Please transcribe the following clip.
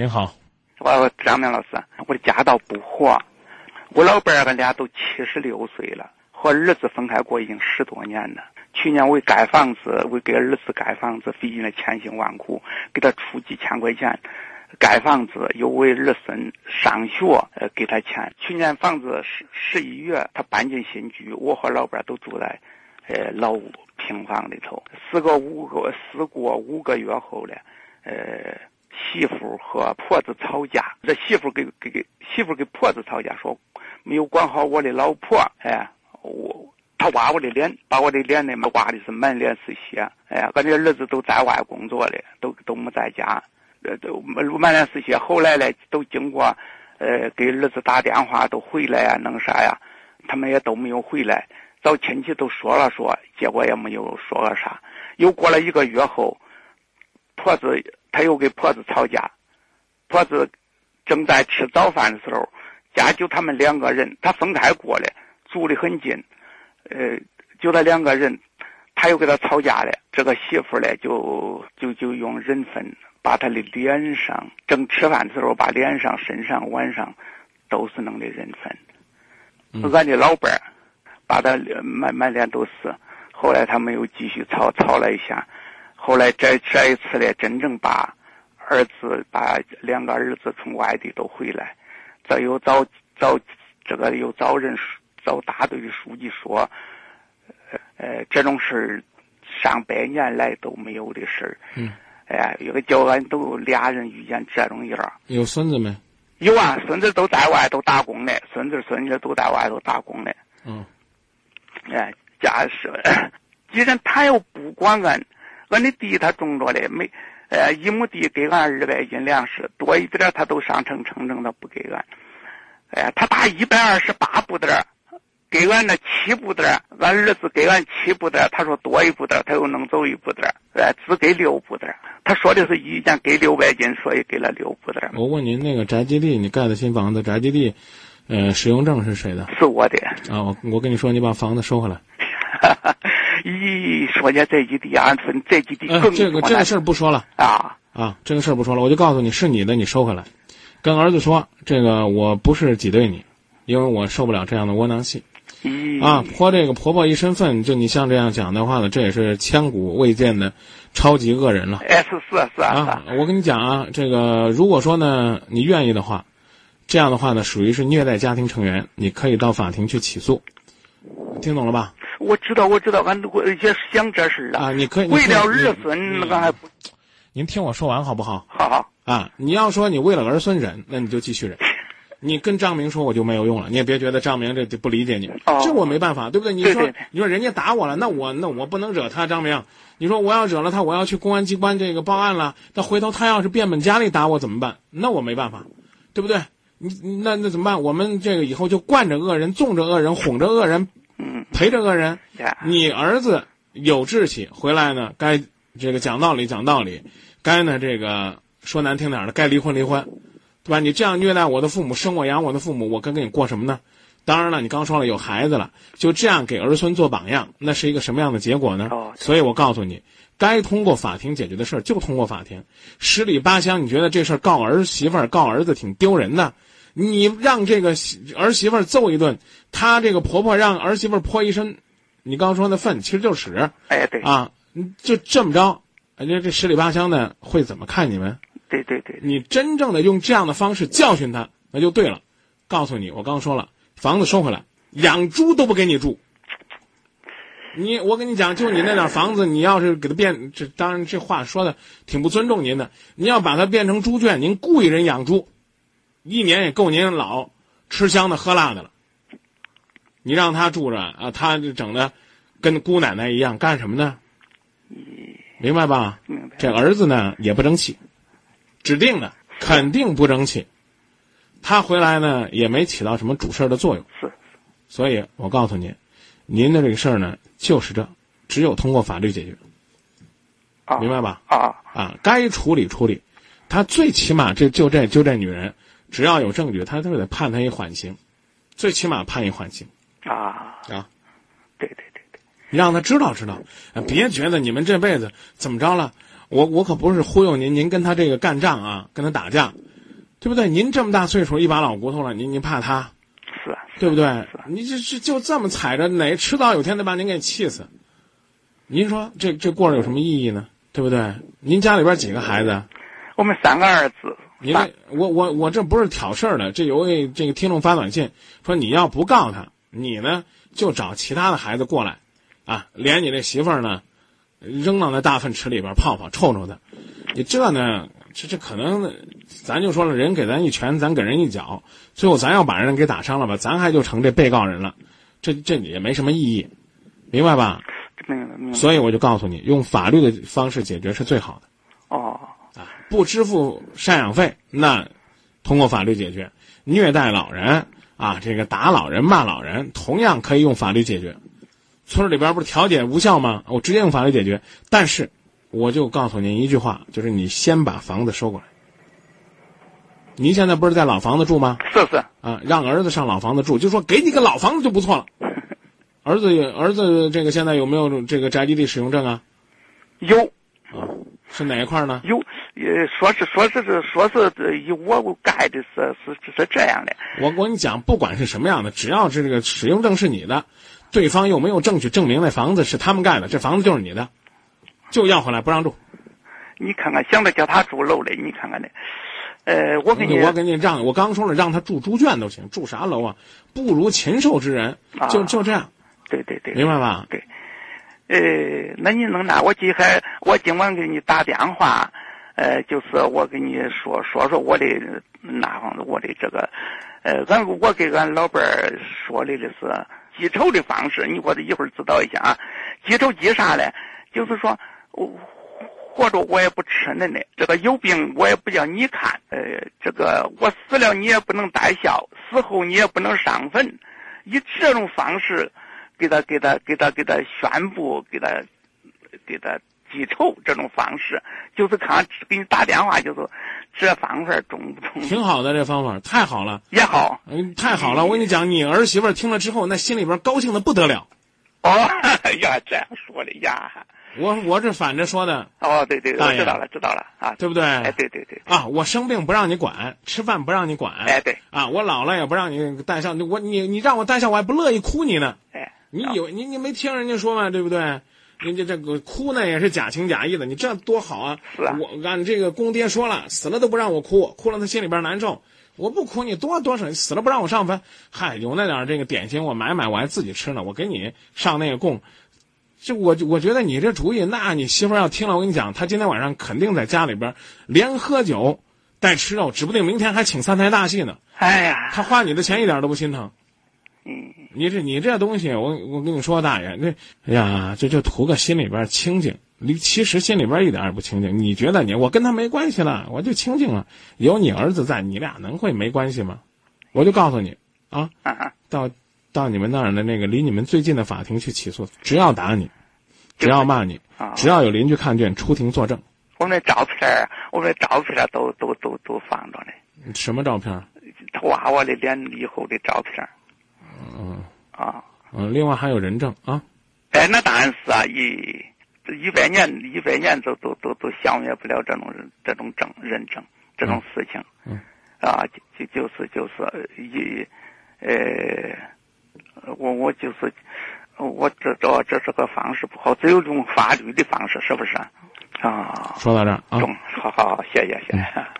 您好，我张明老师，我的家道不和，我老伴儿俺俩都七十六岁了，和儿子分开过已经十多年了。去年为盖房子，为给儿子盖房子费尽了千辛万苦，给他出几千块钱盖房子，又为儿孙上学呃给他钱。去年房子十十一月他搬进新居，我和老伴儿都住在呃老平房里头。时隔五个时过五个月后呢，呃。媳妇和婆子吵架，这媳妇给给给媳妇给婆子吵架，说没有管好我的老婆，哎，我他挖我的脸，把我的脸呢挖的是满脸是血，哎，俺这儿子都在外工作的，都都没在家，呃，都满脸是血。后来呢，都经过，呃，给儿子打电话都回来呀，弄啥呀，他们也都没有回来，找亲戚都说了说，结果也没有说个啥。又过了一个月后，婆子。他又给婆子吵架，婆子正在吃早饭的时候，家就他们两个人，他分开过来，住的很近，呃，就他两个人，他又跟他吵架了。这个媳妇呢，就就就用人粉把他的脸上，正吃饭的时候，把脸上、身上、晚上都是弄的人粉。俺的老伴儿把他满满脸都是，后来他们又继续吵，吵了一下。后来这这一次呢，真正把儿子把两个儿子从外地都回来，这又找找这个又找人找大队的书记说，呃，这种事儿上百年来都没有的事儿。嗯。哎呀，一个叫俺都俩人遇见这种样儿。有孙子没？有啊，孙子都在外头打工的，孙子孙女都在外头打工的。嗯。哎，家是，既然他又不管俺。俺的地他种着嘞，每呃一亩地给俺二百斤粮食，多一点他都上称称称，他不给俺。哎，他打一百二十八步的，给俺那七步的，俺儿子给俺七步的，他说多一步的，他又能走一步的，哎，只给六步的。他说的是一年给六百斤，所以给了六步的。我问您，那个宅基地，你盖的新房子，宅基地，呃，使用证是谁的？是我的。啊，我我跟你说，你把房子收回来。一说家这几地啊，分这几地更这个这个事儿不说了啊啊，这个事儿不说了，我就告诉你是你的，你收回来，跟儿子说，这个我不是挤兑你，因为我受不了这样的窝囊气。啊，泼这个婆婆一身粪，就你像这样讲的话呢，这也是千古未见的超级恶人了。哎，是是是啊，我跟你讲啊，这个如果说呢，你愿意的话，这样的话呢，属于是虐待家庭成员，你可以到法庭去起诉，听懂了吧？我知道，我知道，俺我也想这事啊。你可以为了儿孙，俺还不。您听我说完好不好？好好啊！你要说你为了儿孙忍，那你就继续忍。你跟张明说，我就没有用了。你也别觉得张明这就不理解你，这我没办法，对不对？你说，你说人家打我了，那我那我不能惹他。张明，你说我要惹了他，我要去公安机关这个报案了。那回头他要是变本加厉打我怎么办？那我没办法，对不对？你那那怎么办？我们这个以后就惯着恶人，纵着恶人，哄着恶人。陪着个人，你儿子有志气回来呢，该这个讲道理讲道理，该呢这个说难听点的，该离婚离婚，对吧？你这样虐待我的父母，生我养我的父母，我该跟你过什么呢？当然了，你刚说了有孩子了，就这样给儿孙做榜样，那是一个什么样的结果呢？所以我告诉你，该通过法庭解决的事儿就通过法庭，十里八乡，你觉得这事儿告儿媳妇儿告儿子挺丢人的？你让这个儿媳妇揍一顿，她这个婆婆让儿媳妇泼一身，你刚说那粪其实就是屎。哎，对啊，就这么着，人家这十里八乡的会怎么看你们？对对对，你真正的用这样的方式教训他，那就对了。告诉你，我刚说了，房子收回来，养猪都不给你住。你，我跟你讲，就你那点房子，你要是给他变，这当然这话说的挺不尊重您的。你要把它变成猪圈，您雇一人养猪。一年也够您老吃香的喝辣的了。你让他住着啊，他就整的跟姑奶奶一样，干什么呢？明白吧？明白。这儿子呢也不争气，指定的肯定不争气。他回来呢也没起到什么主事的作用。是。所以我告诉您，您的这个事儿呢就是这，只有通过法律解决。明白吧？啊啊！该处理处理，他最起码这就这就这女人。只要有证据，他都得判他一缓刑，最起码判一缓刑。啊啊，对对对对，让他知道知道，别觉得你们这辈子怎么着了，我我可不是忽悠您，您跟他这个干仗啊，跟他打架，对不对？您这么大岁数，一把老骨头了，您您怕他？是，对不对？你这这就这么踩着，哪迟早有天得把您给气死。您说这这过着有什么意义呢？对不对？您家里边几个孩子？我们三个儿子。你这我我我这不是挑事儿的，这有位这个听众发短信说，你要不告他，你呢就找其他的孩子过来，啊，连你这媳妇儿呢，扔到那大粪池里边泡泡臭臭的，你这呢，这这可能，咱就说了，人给咱一拳，咱给人一脚，最后咱要把人给打伤了吧，咱还就成这被告人了，这这也没什么意义，明白吧？所以我就告诉你，用法律的方式解决是最好的。哦。不支付赡养费，那通过法律解决；虐待老人啊，这个打老人、骂老人，同样可以用法律解决。村里边不是调解无效吗？我直接用法律解决。但是，我就告诉您一句话，就是你先把房子收过来。您现在不是在老房子住吗？是是。啊，让儿子上老房子住，就说给你个老房子就不错了。儿子，儿子，这个现在有没有这个宅基地使用证啊？有。啊，是哪一块呢？有。呃，说是说是是说是以我盖的是是是这样的。我我跟你讲，不管是什么样的，只要是这个使用证是你的，对方又没有证据证明那房子是他们盖的，这房子就是你的，就要回来不让住。你看看，想着叫他住楼嘞，你看看的。呃，我给你，我给你让，我刚说了，让他住猪圈都行，住啥楼啊？不如禽兽之人，就就这样。对对对，明白吧？对。呃，那你能拿我今还我今晚给你打电话。呃，就是我跟你说说说我的那方我的这个，呃，俺我给俺老伴儿说的的是记仇的方式，你给我一会儿指导一下啊。记仇记啥嘞？就是说，活着我也不吃恁的，这个有病我也不叫你看，呃，这个我死了你也不能带孝，死后你也不能上坟，以这种方式给他给他给他给他宣布，给他给他。记仇这种方式，就是看给你打电话，就是这方法中不中？挺好的，这方法太好了，也好，嗯，太好了。我跟你讲，你儿媳妇听了之后，那心里边高兴的不得了。哦，呀，这样说的呀。我我是反着说的。哦，对对，我知道了，知道了啊，对不对？哎，对对对。啊，我生病不让你管，吃饭不让你管。哎，对。啊，我老了也不让你带上，我你你让我带上，我还不乐意哭你呢。哎，你有你你没听人家说吗？对不对？人家这个哭呢也是假情假意的，你这多好啊！我俺这个公爹说了，死了都不让我哭，哭了他心里边难受。我不哭，你多多少死了不让我上坟，嗨，有那点这个点心我买买，我还自己吃呢。我给你上那个供，就我我觉得你这主意，那你媳妇要听了，我跟你讲，她今天晚上肯定在家里边连喝酒带吃肉，指不定明天还请三台大戏呢。哎呀，她花你的钱一点都不心疼。嗯，你这你这东西，我我跟你说，大爷，那哎呀，这就图个心里边清静。你其实心里边一点也不清静。你觉得你我跟他没关系了，我就清静了。有你儿子在，你俩能会没关系吗？我就告诉你啊，到到你们那儿的那个离你们最近的法庭去起诉，只要打你，只要骂你，只要有邻居看见，出庭作证。我们照片，我们照片都都都都放着呢。什么照片？娃娃的脸以后的照片。嗯啊。嗯，另外还有人证啊，哎，那当然是啊，一一百年一百年都都都都消灭不了这种人这种证人证这种事情，嗯啊，就就是就是一呃，我我就是我这这这是个方式不好，只有用法律的方式，是不是？啊？说到这儿啊，好好好，谢谢谢。谢。